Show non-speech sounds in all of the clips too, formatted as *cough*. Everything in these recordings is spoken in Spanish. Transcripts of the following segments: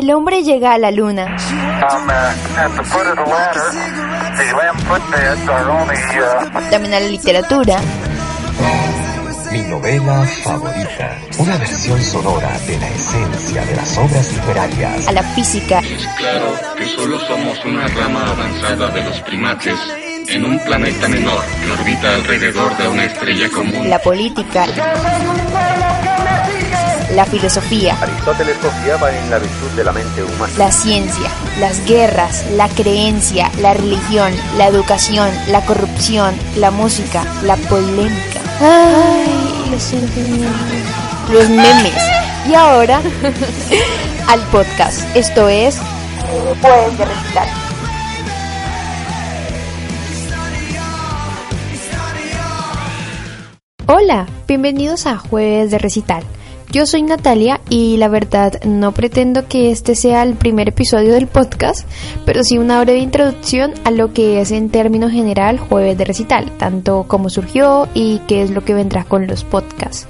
El hombre llega a la luna. También a la literatura. Mi novela favorita. Una versión sonora de la esencia de las obras literarias. A la física. Es claro que solo somos una rama avanzada de los primates en un planeta menor que orbita alrededor de una estrella común. La política. La filosofía. Aristóteles confiaba en la virtud de la mente humana. La ciencia. Las guerras. La creencia. La religión. La educación. La corrupción. La música. La polémica. Ay, los sentimientos. Los memes. Y ahora *laughs* al podcast. Esto es Puedes de recitar. Hola, bienvenidos a Jueves de Recital. Yo soy Natalia y la verdad no pretendo que este sea el primer episodio del podcast, pero sí una breve introducción a lo que es en términos general Jueves de Recital, tanto cómo surgió y qué es lo que vendrá con los podcasts.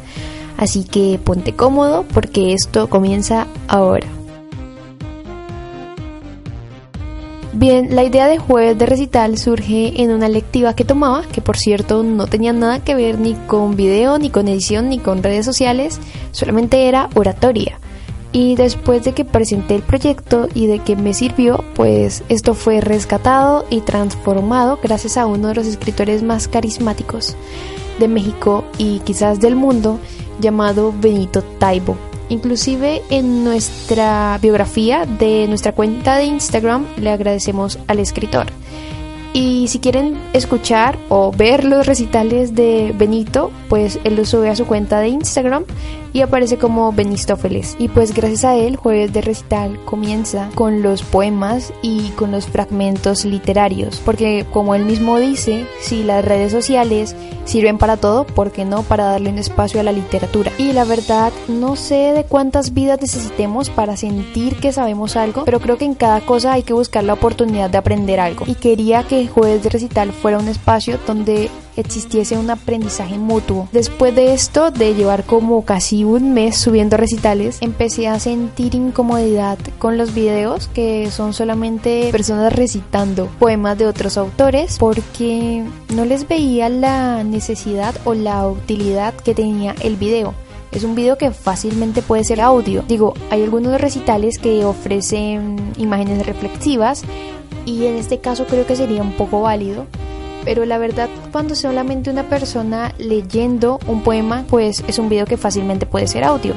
Así que ponte cómodo porque esto comienza ahora. Bien, la idea de jueves de recital surge en una lectiva que tomaba, que por cierto no tenía nada que ver ni con video, ni con edición, ni con redes sociales, solamente era oratoria. Y después de que presenté el proyecto y de que me sirvió, pues esto fue rescatado y transformado gracias a uno de los escritores más carismáticos de México y quizás del mundo, llamado Benito Taibo. Inclusive en nuestra biografía de nuestra cuenta de Instagram le agradecemos al escritor. Y si quieren escuchar o ver los recitales de Benito, pues él lo sube a su cuenta de Instagram y aparece como Benistófeles. Y pues gracias a él, Jueves de Recital comienza con los poemas y con los fragmentos literarios. Porque como él mismo dice, si las redes sociales sirven para todo, ¿por qué no para darle un espacio a la literatura? Y la verdad, no sé de cuántas vidas necesitemos para sentir que sabemos algo, pero creo que en cada cosa hay que buscar la oportunidad de aprender algo. Y quería que Jueves de Recital fuera un espacio donde existiese un aprendizaje mutuo. Después de esto, de llevar como casi un mes subiendo recitales, empecé a sentir incomodidad con los videos que son solamente personas recitando poemas de otros autores porque no les veía la necesidad o la utilidad que tenía el video. Es un video que fácilmente puede ser audio. Digo, hay algunos recitales que ofrecen imágenes reflexivas y en este caso creo que sería un poco válido pero la verdad cuando solamente una persona leyendo un poema pues es un video que fácilmente puede ser audio.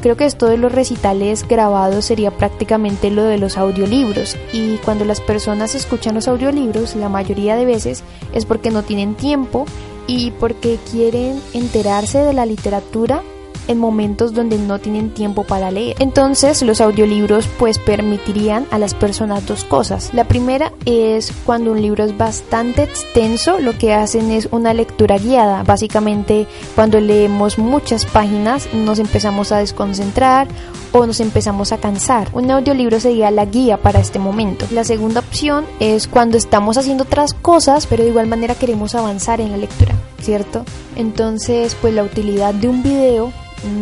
Creo que esto de los recitales grabados sería prácticamente lo de los audiolibros y cuando las personas escuchan los audiolibros la mayoría de veces es porque no tienen tiempo y porque quieren enterarse de la literatura en momentos donde no tienen tiempo para leer. Entonces los audiolibros pues permitirían a las personas dos cosas. La primera es cuando un libro es bastante extenso, lo que hacen es una lectura guiada. Básicamente cuando leemos muchas páginas nos empezamos a desconcentrar o nos empezamos a cansar. Un audiolibro sería la guía para este momento. La segunda opción es cuando estamos haciendo otras cosas, pero de igual manera queremos avanzar en la lectura, ¿cierto? Entonces, pues la utilidad de un video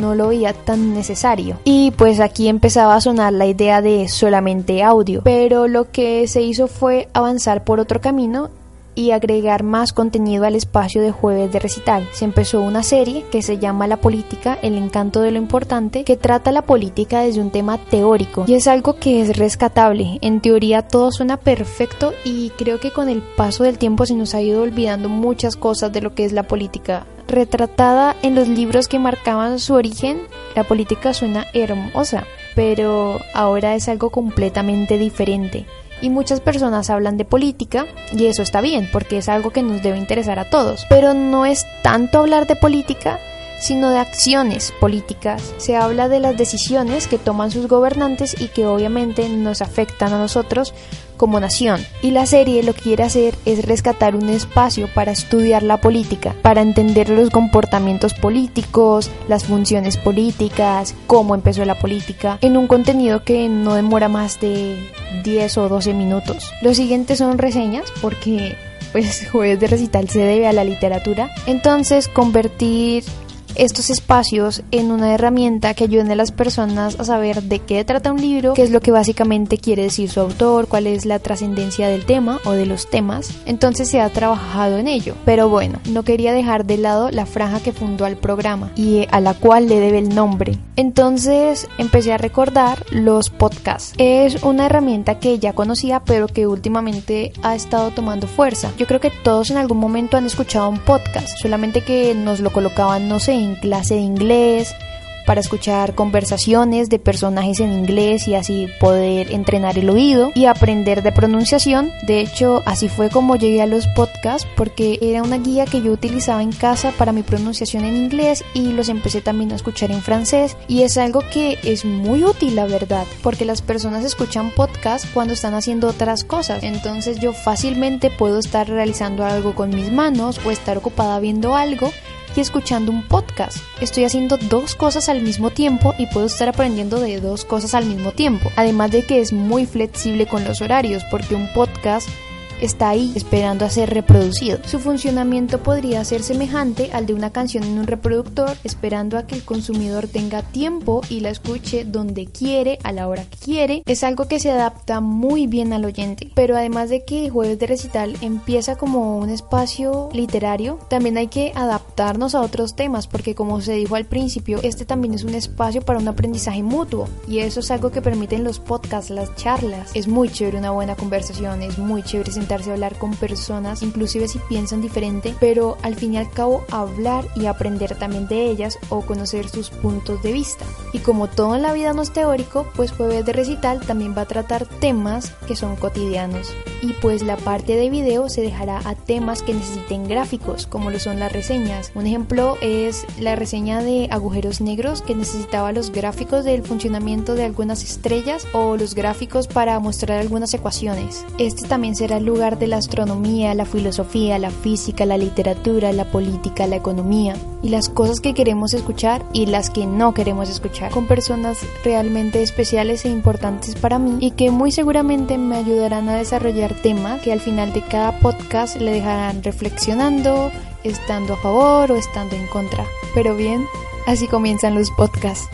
no lo veía tan necesario. Y pues aquí empezaba a sonar la idea de solamente audio. Pero lo que se hizo fue avanzar por otro camino y agregar más contenido al espacio de jueves de recital. Se empezó una serie que se llama La política, el encanto de lo importante, que trata la política desde un tema teórico y es algo que es rescatable. En teoría todo suena perfecto y creo que con el paso del tiempo se nos ha ido olvidando muchas cosas de lo que es la política retratada en los libros que marcaban su origen, la política suena hermosa, pero ahora es algo completamente diferente. Y muchas personas hablan de política y eso está bien porque es algo que nos debe interesar a todos. Pero no es tanto hablar de política, sino de acciones políticas. Se habla de las decisiones que toman sus gobernantes y que obviamente nos afectan a nosotros como nación. Y la serie lo que quiere hacer es rescatar un espacio para estudiar la política, para entender los comportamientos políticos, las funciones políticas, cómo empezó la política, en un contenido que no demora más de 10 o 12 minutos. Los siguientes son reseñas porque pues *laughs* jueves de recital se debe a la literatura. Entonces convertir estos espacios en una herramienta que ayuden a las personas a saber de qué trata un libro, qué es lo que básicamente quiere decir su autor, cuál es la trascendencia del tema o de los temas. Entonces se ha trabajado en ello. Pero bueno, no quería dejar de lado la franja que fundó al programa y a la cual le debe el nombre. Entonces empecé a recordar los podcasts. Es una herramienta que ya conocía pero que últimamente ha estado tomando fuerza. Yo creo que todos en algún momento han escuchado un podcast, solamente que nos lo colocaban, no sé, en clase de inglés para escuchar conversaciones de personajes en inglés y así poder entrenar el oído y aprender de pronunciación. De hecho, así fue como llegué a los podcasts porque era una guía que yo utilizaba en casa para mi pronunciación en inglés y los empecé también a escuchar en francés y es algo que es muy útil la verdad porque las personas escuchan podcasts cuando están haciendo otras cosas. Entonces yo fácilmente puedo estar realizando algo con mis manos o estar ocupada viendo algo escuchando un podcast. Estoy haciendo dos cosas al mismo tiempo y puedo estar aprendiendo de dos cosas al mismo tiempo. Además de que es muy flexible con los horarios porque un podcast está ahí esperando a ser reproducido. Su funcionamiento podría ser semejante al de una canción en un reproductor, esperando a que el consumidor tenga tiempo y la escuche donde quiere, a la hora que quiere. Es algo que se adapta muy bien al oyente. Pero además de que Jueves de Recital empieza como un espacio literario, también hay que adaptarnos a otros temas, porque como se dijo al principio, este también es un espacio para un aprendizaje mutuo. Y eso es algo que permiten los podcasts, las charlas. Es muy chévere una buena conversación, es muy chévere a hablar con personas, inclusive si piensan diferente, pero al fin y al cabo hablar y aprender también de ellas o conocer sus puntos de vista. Y como todo en la vida no es teórico, pues Jueves de Recital también va a tratar temas que son cotidianos. Y pues la parte de video se dejará a temas que necesiten gráficos, como lo son las reseñas. Un ejemplo es la reseña de agujeros negros que necesitaba los gráficos del funcionamiento de algunas estrellas o los gráficos para mostrar algunas ecuaciones. Este también será el lugar de la astronomía, la filosofía, la física, la literatura, la política, la economía y las cosas que queremos escuchar y las que no queremos escuchar con personas realmente especiales e importantes para mí y que muy seguramente me ayudarán a desarrollar temas que al final de cada podcast le dejarán reflexionando, estando a favor o estando en contra. Pero bien, así comienzan los podcasts.